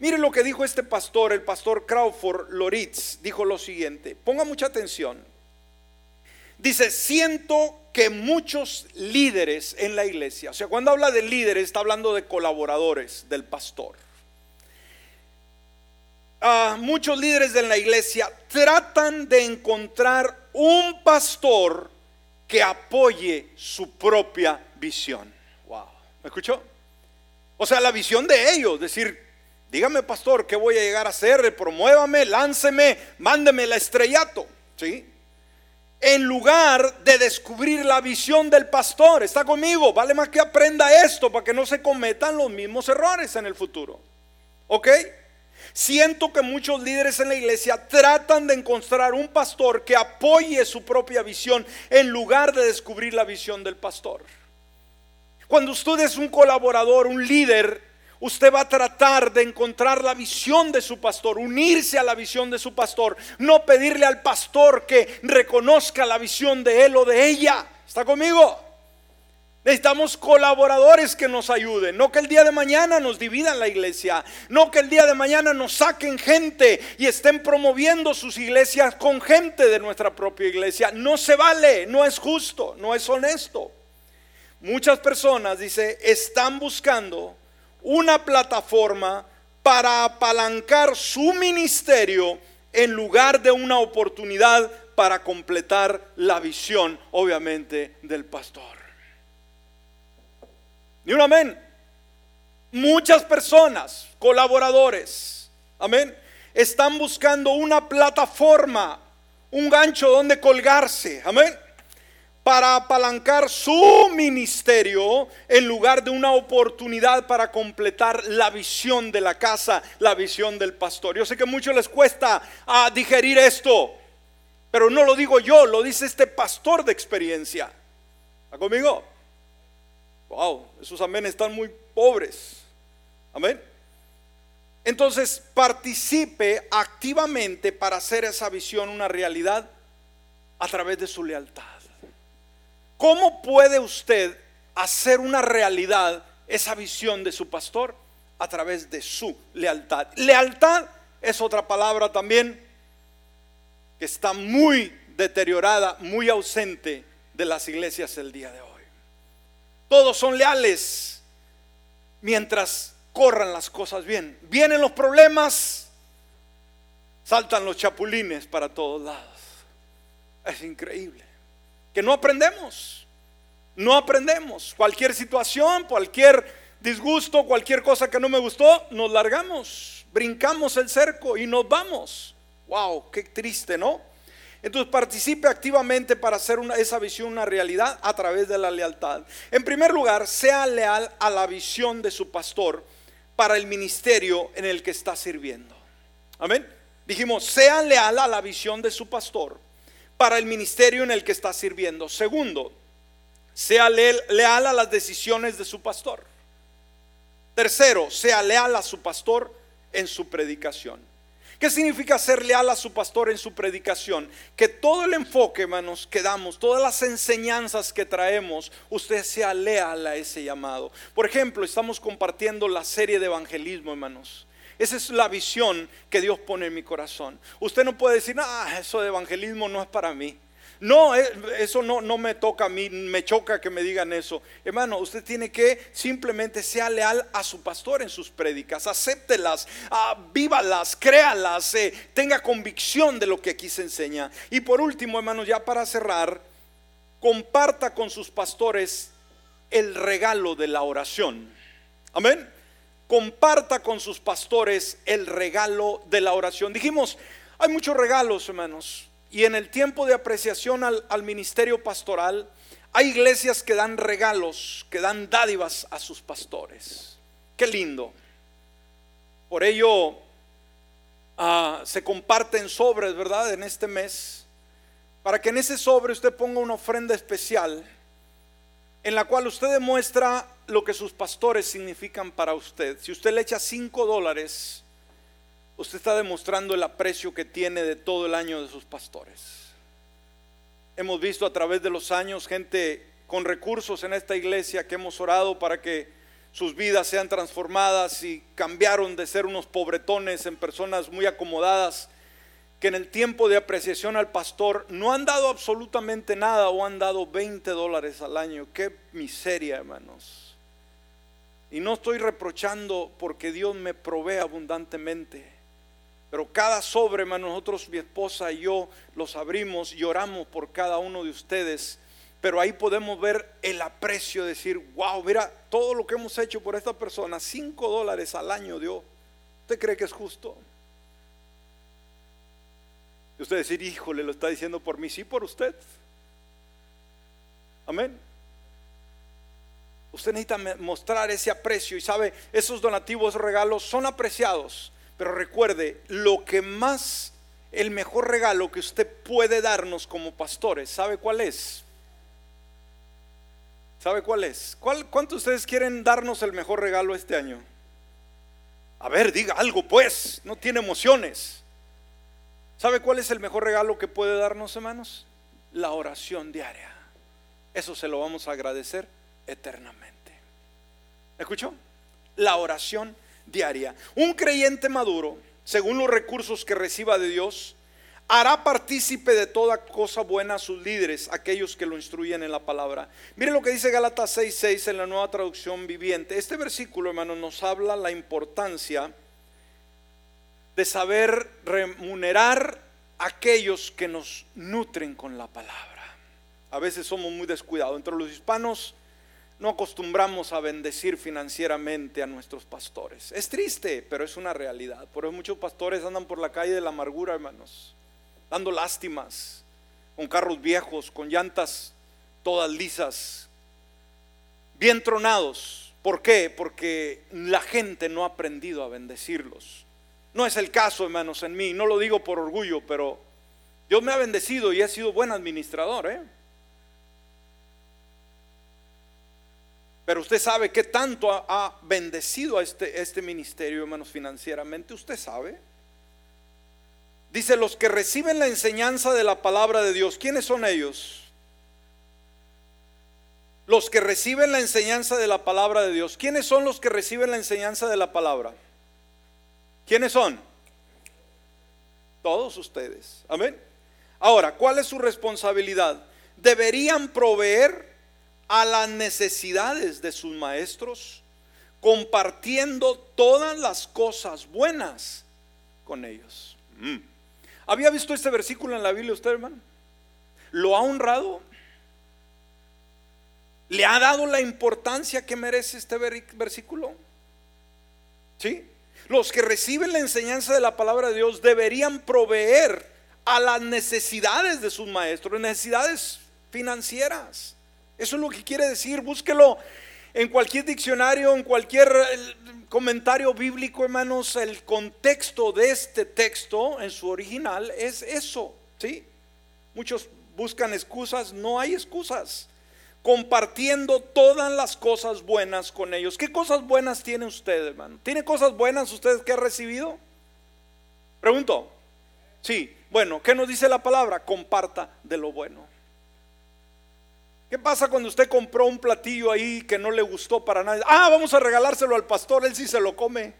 Speaker 1: Mire lo que dijo este pastor, el pastor Crawford Loritz. Dijo lo siguiente, ponga mucha atención. Dice, siento que muchos líderes en la iglesia, o sea, cuando habla de líderes está hablando de colaboradores del pastor. Ah, muchos líderes de la iglesia tratan de encontrar un pastor que apoye su propia visión. Wow, ¿me escuchó? O sea, la visión de ellos, decir, dígame pastor, ¿qué voy a llegar a hacer? Promuévame, lánceme, mándeme el estrellato, ¿sí? En lugar de descubrir la visión del pastor. ¿Está conmigo? Vale más que aprenda esto para que no se cometan los mismos errores en el futuro. ¿Ok? Siento que muchos líderes en la iglesia tratan de encontrar un pastor que apoye su propia visión en lugar de descubrir la visión del pastor. Cuando usted es un colaborador, un líder, Usted va a tratar de encontrar la visión de su pastor, unirse a la visión de su pastor, no pedirle al pastor que reconozca la visión de él o de ella. ¿Está conmigo? Necesitamos colaboradores que nos ayuden, no que el día de mañana nos dividan la iglesia, no que el día de mañana nos saquen gente y estén promoviendo sus iglesias con gente de nuestra propia iglesia. No se vale, no es justo, no es honesto. Muchas personas, dice, están buscando una plataforma para apalancar su ministerio en lugar de una oportunidad para completar la visión, obviamente, del pastor. Ni un amén. Muchas personas, colaboradores, amén, están buscando una plataforma, un gancho donde colgarse, amén para apalancar su ministerio en lugar de una oportunidad para completar la visión de la casa, la visión del pastor. Yo sé que a muchos les cuesta ah, digerir esto, pero no lo digo yo, lo dice este pastor de experiencia. ¿Está conmigo? Wow, esos amén están muy pobres. Amén. Entonces, participe activamente para hacer esa visión una realidad a través de su lealtad. ¿Cómo puede usted hacer una realidad esa visión de su pastor? A través de su lealtad. Lealtad es otra palabra también que está muy deteriorada, muy ausente de las iglesias el día de hoy. Todos son leales mientras corran las cosas bien. Vienen los problemas, saltan los chapulines para todos lados. Es increíble que no aprendemos. No aprendemos. Cualquier situación, cualquier disgusto, cualquier cosa que no me gustó, nos largamos, brincamos el cerco y nos vamos. Wow, qué triste, ¿no? Entonces participe activamente para hacer esa visión una realidad a través de la lealtad. En primer lugar, sea leal a la visión de su pastor para el ministerio en el que está sirviendo. Amén. Dijimos, sea leal a la visión de su pastor para el ministerio en el que está sirviendo. Segundo, sea leal a las decisiones de su pastor. Tercero, sea leal a su pastor en su predicación. ¿Qué significa ser leal a su pastor en su predicación? Que todo el enfoque, hermanos, que damos, todas las enseñanzas que traemos, usted sea leal a ese llamado. Por ejemplo, estamos compartiendo la serie de evangelismo, hermanos. Esa es la visión que Dios pone en mi corazón. Usted no puede decir, ah, eso de evangelismo no es para mí. No, eh, eso no, no me toca a mí, me choca que me digan eso. Hermano, usted tiene que simplemente sea leal a su pastor en sus prédicas, acéptelas, ah, vívalas, créalas, eh, tenga convicción de lo que aquí se enseña. Y por último, hermano, ya para cerrar, comparta con sus pastores el regalo de la oración. Amén. Comparta con sus pastores el regalo de la oración. Dijimos, hay muchos regalos, hermanos. Y en el tiempo de apreciación al, ministerio pastoral, hay iglesias que dan regalos, que dan dádivas a sus pastores. Qué lindo. Por ello ah, se comparten sobres, ¿verdad? En este mes. Para que en ese sobre usted ponga una ofrenda especial en la cual usted demuestra lo que sus pastores significan para usted. Si usted le echa cinco dólares, usted está demostrando el aprecio que tiene de todo el año de sus pastores. Hemos visto a través de los años gente con recursos en esta iglesia que hemos orado para que sus vidas sean transformadas y cambiaron de ser unos pobretones en personas muy acomodadas que en el tiempo de apreciación al pastor no han dado absolutamente nada o han dado 20 dólares al año. Qué miseria, hermanos. Y no estoy reprochando porque Dios me provee abundantemente. Pero cada sobre, nosotros, mi esposa y yo, los abrimos y oramos por cada uno de ustedes. Pero ahí podemos ver el aprecio, decir, wow, mira, todo lo que hemos hecho por esta persona, cinco dólares al año dio. ¿Usted cree que es justo? Y usted decir, híjole, lo está diciendo por mí, sí, por usted. Amén. Usted necesita mostrar ese aprecio y sabe, esos donativos, regalos son apreciados pero recuerde, lo que más, el mejor regalo que usted puede darnos como pastores, ¿sabe cuál es? ¿Sabe cuál es? ¿Cuál, ¿Cuántos de ustedes quieren darnos el mejor regalo este año? A ver, diga algo pues, no tiene emociones. ¿Sabe cuál es el mejor regalo que puede darnos, hermanos? La oración diaria. Eso se lo vamos a agradecer eternamente. ¿Escuchó? La oración diaria. Un creyente maduro, según los recursos que reciba de Dios, hará partícipe de toda cosa buena a sus líderes, aquellos que lo instruyen en la palabra. Mire lo que dice Gálatas 6:6 en la nueva traducción viviente. Este versículo, hermano, nos habla la importancia de saber remunerar a aquellos que nos nutren con la palabra. A veces somos muy descuidados. Entre los hispanos no acostumbramos a bendecir financieramente a nuestros pastores. Es triste, pero es una realidad. Por eso muchos pastores andan por la calle de la amargura, hermanos, dando lástimas, con carros viejos, con llantas todas lisas, bien tronados. ¿Por qué? Porque la gente no ha aprendido a bendecirlos. No es el caso, hermanos, en mí. No lo digo por orgullo, pero Dios me ha bendecido y he sido buen administrador, ¿eh? Pero usted sabe que tanto ha, bendecido a este, este ministerio, hermanos, financieramente. Usted sabe. Dice, los que reciben la enseñanza de la palabra de Dios, ¿quiénes son ellos? Los que reciben la enseñanza de la palabra de Dios. ¿Quiénes son los que reciben la enseñanza de la palabra? ¿Quiénes son? Todos ustedes. Amén. Ahora, ¿cuál es su responsabilidad? Deberían proveer a las necesidades de sus maestros, compartiendo todas las cosas buenas con ellos. Mm. ¿Había visto este versículo en la Biblia usted, hermano? ¿Lo ha honrado? ¿Le ha dado la importancia que merece este versículo? ¿Sí? Los que reciben la enseñanza de la palabra de Dios deberían proveer a las necesidades de sus maestros, necesidades financieras. Eso es lo que quiere decir, búsquelo en cualquier diccionario, en cualquier comentario bíblico, hermanos, el contexto de este texto en su original es eso, ¿sí? Muchos buscan excusas, no hay excusas. Compartiendo todas las cosas buenas con ellos. ¿Qué cosas buenas tiene usted, hermano? ¿Tiene cosas buenas usted que ha recibido? Pregunto. Sí, bueno, ¿qué nos dice la palabra? Comparta de lo bueno. ¿Qué pasa cuando usted compró un platillo ahí que no le gustó para nadie? Ah, vamos a regalárselo al pastor, él sí se lo come.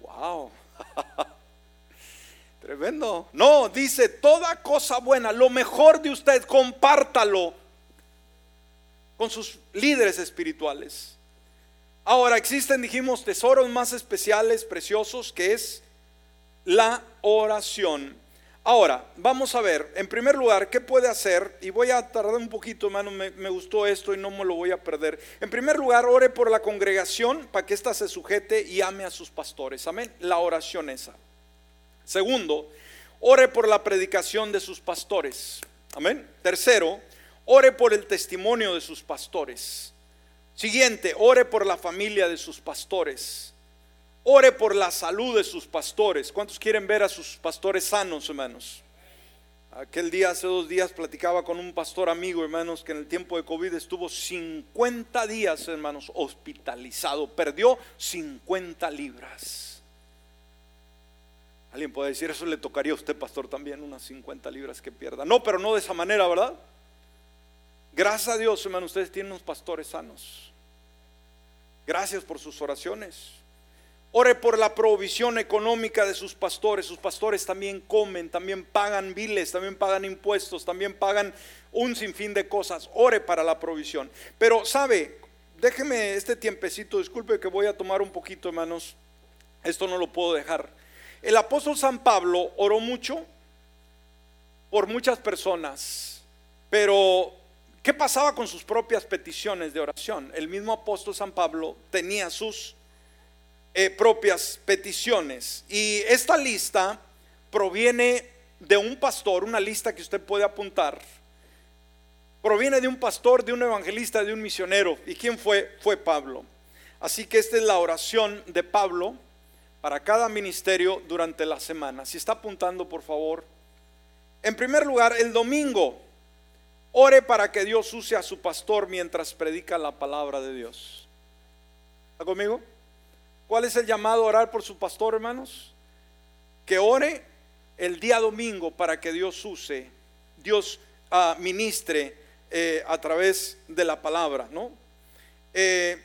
Speaker 1: Wow. Tremendo. No, dice toda cosa buena, lo mejor de usted, compártalo con sus líderes espirituales. Ahora existen, dijimos, tesoros más especiales, preciosos, que es la oración. Ahora, vamos a ver, en primer lugar, ¿qué puede hacer? Y voy a tardar un poquito, hermano, me, me, gustó esto y no me lo voy a perder. En primer lugar, ore por la congregación para que ésta se sujete y ame a sus pastores. Amén. La oración esa. Segundo, ore por la predicación de sus pastores. Amén. Tercero, ore por el testimonio de sus pastores. Siguiente, ore por la familia de sus pastores. Ore por la salud de sus pastores. ¿Cuántos quieren ver a sus pastores sanos, hermanos? Aquel día, hace dos días, platicaba con un pastor amigo, hermanos, que en el tiempo de COVID estuvo 50 días, hermanos, hospitalizado. Perdió 50 libras. Alguien puede decir, eso le tocaría a usted, pastor, también, unas 50 libras que pierda. No, pero no de esa manera, ¿verdad? Gracias a Dios, hermano, ustedes tienen unos pastores sanos. Gracias por sus oraciones. Ore por la provisión económica de sus pastores. Sus pastores también comen, también pagan biles, también pagan impuestos, también pagan un sinfín de cosas. Ore para la provisión. Pero sabe, déjeme este tiempecito, disculpe que voy a tomar un poquito, hermanos. Esto no lo puedo dejar. El apóstol San Pablo oró mucho por muchas personas, pero ¿qué pasaba con sus propias peticiones de oración? El mismo apóstol San Pablo tenía sus eh, propias peticiones. Y esta lista proviene de un pastor, una lista que usted puede apuntar. Proviene de un pastor, de un evangelista, de un misionero. ¿Y quién fue? Fue Pablo. Así que esta es la oración de Pablo para cada ministerio durante la semana. Si está apuntando, por favor. En primer lugar, el domingo, ore para que Dios use a su pastor mientras predica la palabra de Dios. ¿Está conmigo? ¿Cuál es el llamado a orar por su pastor, hermanos? Que ore el día domingo para que Dios use, Dios uh, ministre eh, a través de la palabra, ¿no? Eh,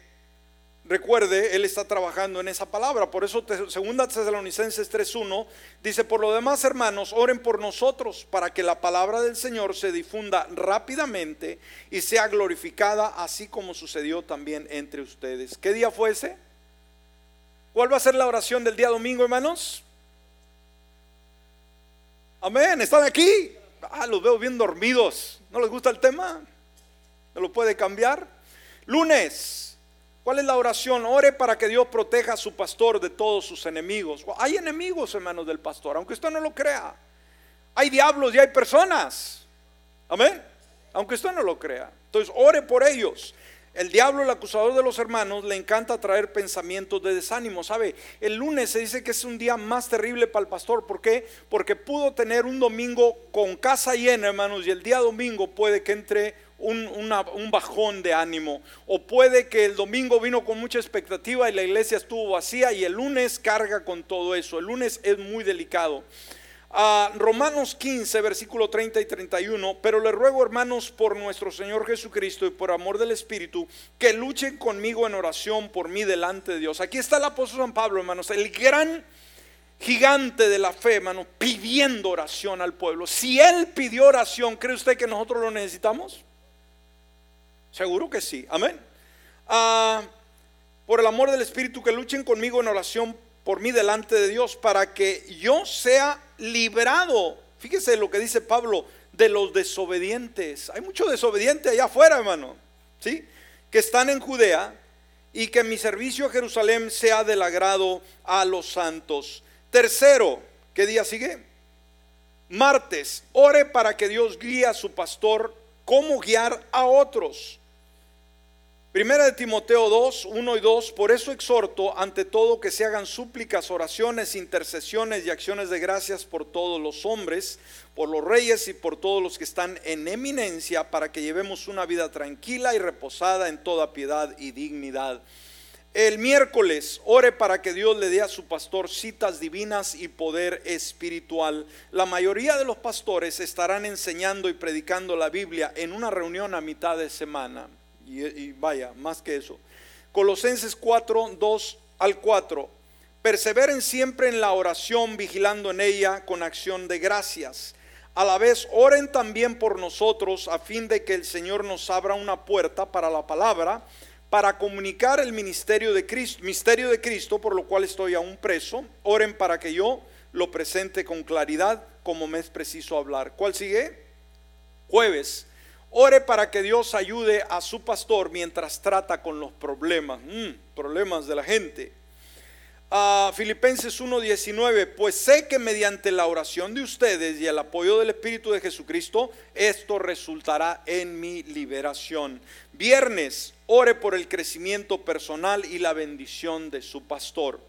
Speaker 1: recuerde, Él está trabajando en esa palabra. Por eso, segunda Tesalonicenses 3.1 dice, por lo demás, hermanos, oren por nosotros para que la palabra del Señor se difunda rápidamente y sea glorificada, así como sucedió también entre ustedes. ¿Qué día fue ese? ¿Cuál va a ser la oración del día domingo, hermanos? Amén, ¿están aquí? Ah, los veo bien dormidos. ¿No les gusta el tema? ¿Me lo puede cambiar? Lunes, ¿cuál es la oración? Ore para que Dios proteja a su pastor de todos sus enemigos. Hay enemigos, hermanos, del pastor, aunque usted no lo crea. Hay diablos y hay personas. Amén. Aunque usted no lo crea. Entonces, ore por ellos. El diablo, el acusador de los hermanos, le encanta traer pensamientos de desánimo. ¿Sabe? El lunes se dice que es un día más terrible para el pastor. ¿Por qué? Porque pudo tener un domingo con casa llena, hermanos, y el día domingo puede que entre un, un, bajón de ánimo. O puede que el domingo vino con mucha expectativa y la iglesia estuvo vacía y el lunes carga con todo eso. El lunes es muy delicado. Romanos 15, versículo 30 y 31, pero le ruego hermanos por nuestro Señor Jesucristo y por amor del Espíritu, que luchen conmigo en oración por mí delante de Dios. Aquí está el apóstol San Pablo, hermanos, el gran gigante de la fe, hermano, pidiendo oración al pueblo. Si él pidió oración, ¿cree usted que nosotros lo necesitamos? Seguro que sí, amén. Ah, por el amor del Espíritu, que luchen conmigo en oración por mí delante de Dios para que yo sea librado. Fíjese lo que dice Pablo de los desobedientes. Hay mucho desobediente allá afuera, hermano. ¿Sí? Que están en Judea y que mi servicio a Jerusalén sea del agrado a los santos. Tercero, ¿qué día sigue? Martes, ore para que Dios guíe a su pastor cómo guiar a otros. Primera de Timoteo 2, 1 y 2, por eso exhorto ante todo que se hagan súplicas, oraciones, intercesiones y acciones de gracias por todos los hombres, por los reyes y por todos los que están en eminencia, para que llevemos una vida tranquila y reposada en toda piedad y dignidad. El miércoles, ore para que Dios le dé a su pastor citas divinas y poder espiritual. La mayoría de los pastores estarán enseñando y predicando la Biblia en una reunión a mitad de semana y, vaya, más que eso. Colosenses 4, 2 al 4. Perseveren siempre en la oración, vigilando en ella con acción de gracias. A la vez, oren también por nosotros a fin de que el Señor nos abra una puerta para la palabra, para comunicar el ministerio de Cristo, misterio de Cristo, por lo cual estoy aún preso. Oren para que yo lo presente con claridad como me es preciso hablar. ¿Cuál sigue? Jueves. Ore para que Dios ayude a su pastor mientras trata con los problemas, mm, problemas de la gente. a Filipenses 1:19, pues sé que mediante la oración de ustedes y el apoyo del Espíritu de Jesucristo, esto resultará en mi liberación. Viernes, ore por el crecimiento personal y la bendición de su pastor.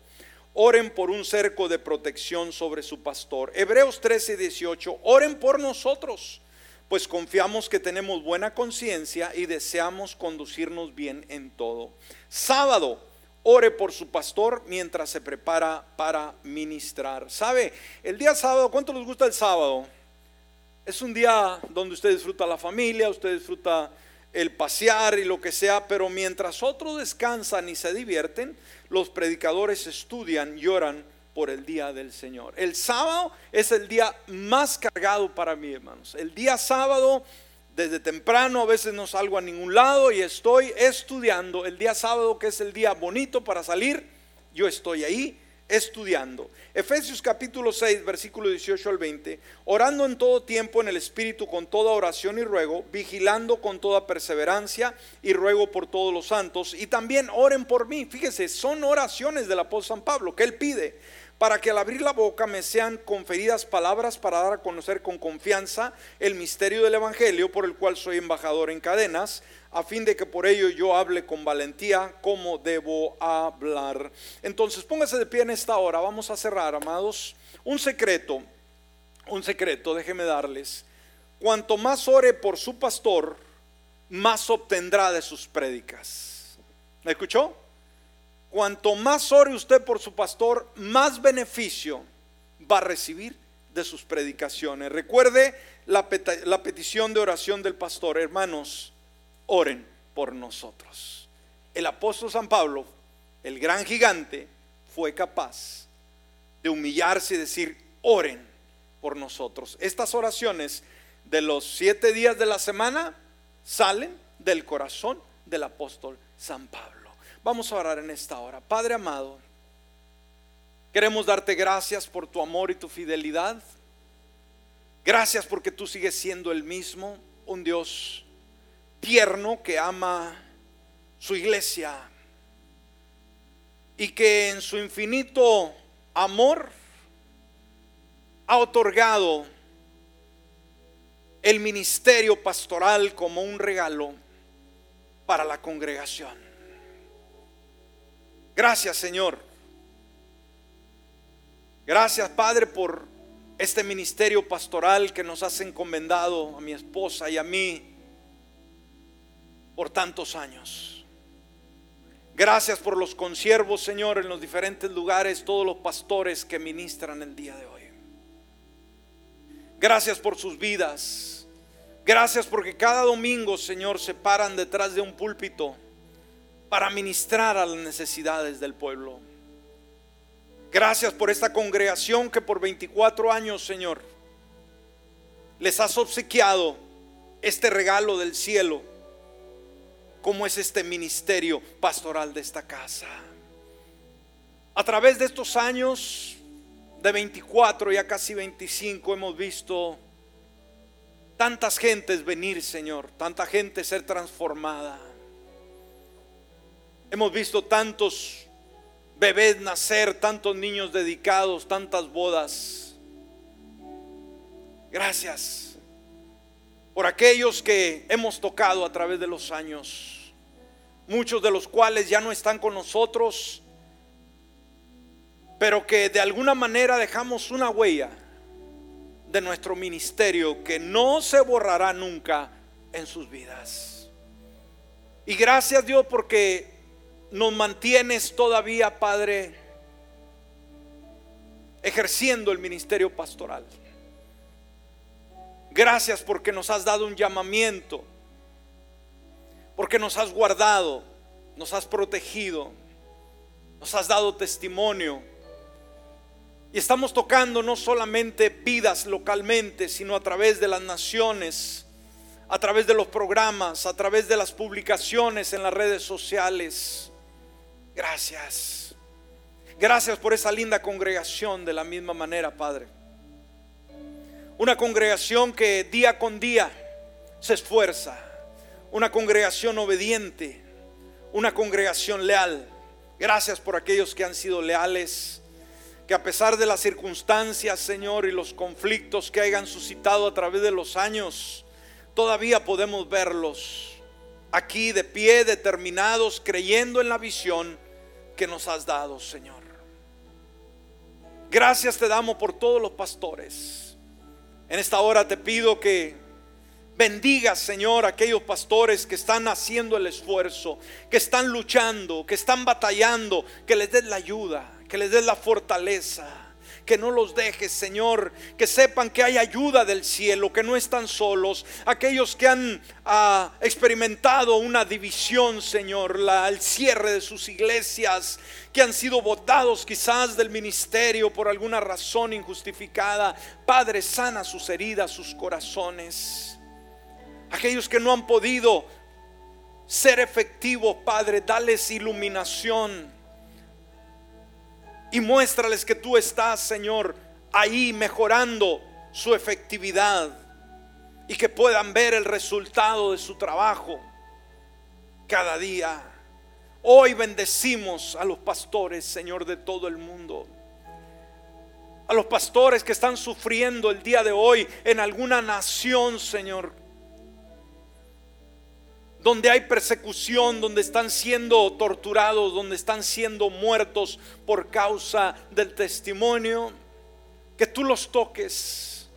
Speaker 1: Oren por un cerco de protección sobre su pastor. Hebreos 13:18, oren por nosotros pues confiamos que tenemos buena conciencia y deseamos conducirnos bien en todo. Sábado, ore por su pastor mientras se prepara para ministrar. ¿Sabe? El día sábado, ¿cuánto les gusta el sábado? Es un día donde usted disfruta la familia, usted disfruta el pasear y lo que sea, pero mientras otros descansan y se divierten, los predicadores estudian, lloran por el día del Señor. El sábado es el día más cargado para mí, hermanos. El día sábado, desde temprano, a veces no salgo a ningún lado y estoy estudiando. El día sábado, que es el día bonito para salir, yo estoy ahí estudiando. Efesios capítulo 6, versículo 18 al 20, orando en todo tiempo en el Espíritu con toda oración y ruego, vigilando con toda perseverancia y ruego por todos los santos, y también oren por mí. Fíjese, son oraciones del apóstol San Pablo que él pide para que al abrir la boca me sean conferidas palabras para dar a conocer con confianza el misterio del Evangelio por el cual soy embajador en cadenas, a fin de que por ello yo hable con valentía como debo hablar. Entonces póngase de pie en esta hora, vamos a cerrar, amados. Un secreto, un secreto, déjeme darles. Cuanto más ore por su pastor, más obtendrá de sus prédicas. ¿Me escuchó? Cuanto más ore usted por su pastor, más beneficio va a recibir de sus predicaciones. Recuerde la, petición de oración del pastor, hermanos, oren por nosotros. El apóstol San Pablo, el gran gigante, fue capaz de humillarse y decir, oren por nosotros. Estas oraciones de los siete días de la semana salen del corazón del apóstol San Pablo. Vamos a orar en esta hora. Padre amado, queremos darte gracias por tu amor y tu fidelidad. Gracias porque tú sigues siendo el mismo, un Dios tierno que ama su iglesia y que en su infinito amor ha otorgado el ministerio pastoral como un regalo para la congregación. Gracias Señor. Gracias Padre por este ministerio pastoral que nos has encomendado a mi esposa y a mí por tantos años. Gracias por los consiervos, Señor, en los diferentes lugares, todos los pastores que ministran el día de hoy. Gracias por sus vidas. Gracias porque cada domingo, Señor, se paran detrás de un púlpito para ministrar a las necesidades del pueblo. Gracias por esta congregación que por 24 años, Señor, les has obsequiado este regalo del cielo, como es este ministerio pastoral de esta casa. A través de estos años, de 24, ya casi 25, hemos visto tantas gentes venir, Señor, tanta gente ser transformada. Hemos visto tantos bebés nacer, tantos niños dedicados, tantas bodas. Gracias por aquellos que hemos tocado a través de los años, muchos de los cuales ya no están con nosotros, pero que de alguna manera dejamos una huella de nuestro ministerio que no se borrará nunca en sus vidas. Y gracias Dios porque nos mantienes todavía, Padre, ejerciendo el ministerio pastoral. Gracias porque nos has dado un llamamiento, porque nos has guardado, nos has protegido, nos has dado testimonio. Y estamos tocando no solamente vidas localmente, sino a través de las naciones, a través de los programas, a través de las publicaciones en las redes sociales. Gracias. Gracias por esa linda congregación de la misma manera, Padre. Una congregación que día con día se esfuerza. Una congregación obediente. Una congregación leal. Gracias por aquellos que han sido leales que a pesar de las circunstancias, Señor, y los conflictos que hayan suscitado a través de los años, todavía podemos verlos aquí de pie, determinados, creyendo en la visión que nos has dado, Señor. Gracias te damos por todos los pastores. En esta hora te pido que bendigas, Señor, aquellos pastores que están haciendo el esfuerzo, que están luchando, que están batallando, que les des la ayuda que les des la fortaleza, que no los dejes, Señor, que sepan que hay ayuda del cielo, que no están solos. Aquellos que han ah, experimentado una división, Señor, la, el cierre de sus iglesias, que han sido votados quizás del ministerio por alguna razón injustificada. Padre, sana sus heridas, sus corazones. Aquellos que no han podido ser efectivos, Padre, dales iluminación y muéstrales que tú estás, Señor, ahí mejorando su efectividad y que puedan ver el resultado de su trabajo cada día. Hoy bendecimos a los pastores, Señor, de todo el mundo. A los pastores que están sufriendo el día de hoy en alguna nación, Señor, donde hay persecución, donde están siendo torturados, donde están siendo muertos por causa del testimonio, que tú los toques,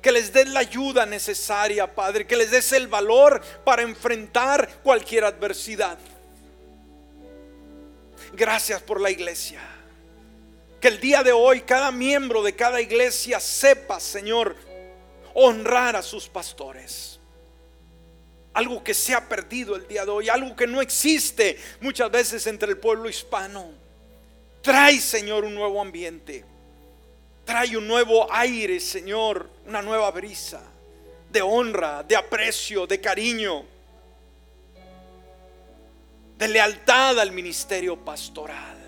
Speaker 1: que les des la ayuda necesaria, Padre, que les des el valor para enfrentar cualquier adversidad. Gracias por la iglesia. Que el día de hoy cada miembro de cada iglesia sepa, Señor, honrar a sus pastores algo que se ha perdido el día de hoy, algo que no existe muchas veces entre el pueblo hispano. Trae, Señor, un nuevo ambiente. Trae un nuevo aire, Señor, una nueva brisa de honra, de aprecio, de cariño, de lealtad al ministerio pastoral.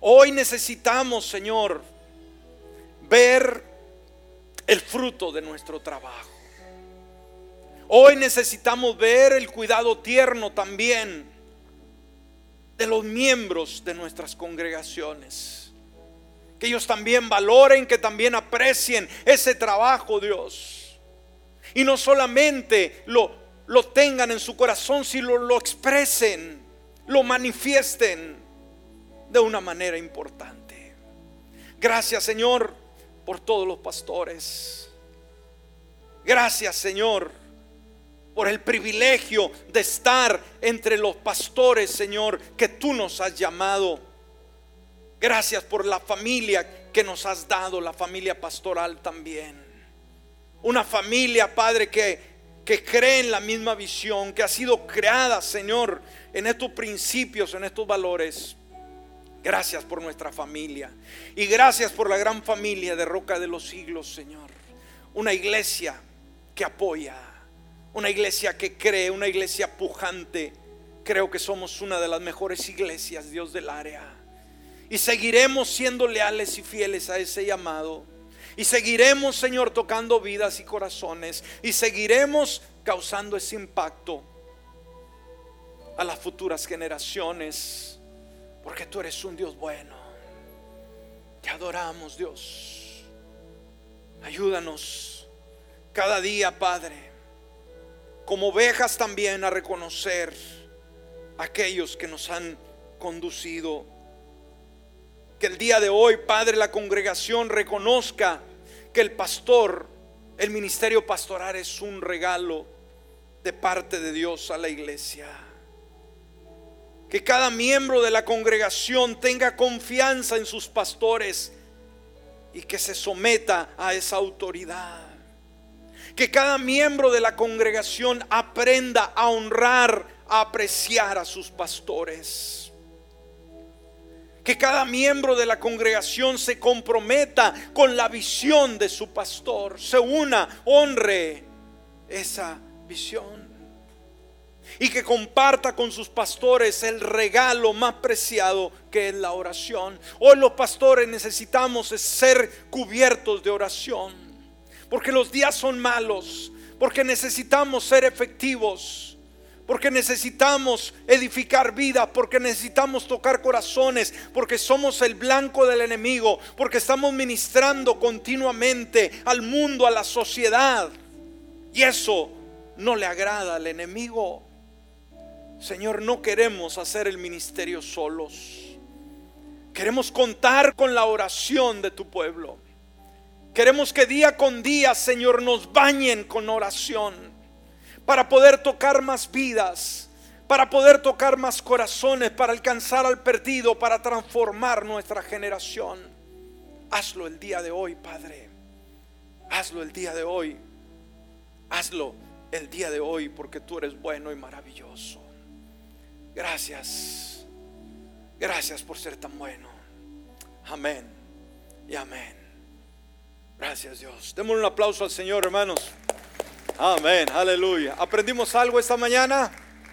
Speaker 1: Hoy necesitamos, Señor, ver el fruto de nuestro trabajo. Hoy necesitamos ver el cuidado tierno también de los miembros de nuestras congregaciones. Que ellos también valoren, que también aprecien ese trabajo, Dios. Y no solamente lo, tengan en su corazón, sino lo expresen, lo manifiesten de una manera importante. Gracias, Señor, por todos los pastores. Gracias, Señor por el privilegio de estar entre los pastores, Señor, que tú nos has llamado. Gracias por la familia que nos has dado, la familia pastoral también. Una familia, Padre, que, que cree en la misma visión, que ha sido creada, Señor, en estos principios, en estos valores. Gracias por nuestra familia. Y gracias por la gran familia de Roca de los Siglos, Señor. Una iglesia que apoya una iglesia que cree, una iglesia pujante. Creo que somos una de las mejores iglesias, Dios del área. Y seguiremos siendo leales y fieles a ese llamado. Y seguiremos, Señor, tocando vidas y corazones. Y seguiremos causando ese impacto a las futuras generaciones. Porque tú eres un Dios bueno. Te adoramos, Dios. Ayúdanos cada día, Padre, como ovejas también a reconocer aquellos que nos han conducido. Que el día de hoy, Padre, la congregación reconozca que el pastor, el ministerio pastoral es un regalo de parte de Dios a la iglesia. Que cada miembro de la congregación tenga confianza en sus pastores y que se someta a esa autoridad. Que cada miembro de la congregación aprenda a honrar, a apreciar a sus pastores. Que cada miembro de la congregación se comprometa con la visión de su pastor, se una, honre esa visión y que comparta con sus pastores el regalo más preciado que es la oración. Hoy los pastores necesitamos ser cubiertos de oración, porque los días son malos, porque necesitamos ser efectivos. Porque necesitamos edificar vida, porque necesitamos tocar corazones, porque somos el blanco del enemigo, porque estamos ministrando continuamente al mundo, a la sociedad. Y eso no le agrada al enemigo. Señor, no queremos hacer el ministerio solos. Queremos contar con la oración de tu pueblo. Queremos que día con día, Señor, nos bañen con oración para poder tocar más vidas, para poder tocar más corazones, para alcanzar al perdido, para transformar nuestra generación. Hazlo el día de hoy, Padre. Hazlo el día de hoy. Hazlo el día de hoy porque tú eres bueno y maravilloso. Gracias. Gracias por ser tan bueno. Amén y amén. Gracias Dios. Démosle un aplauso al Señor, hermanos. Amén, aleluya. ¿Aprendimos algo esta mañana?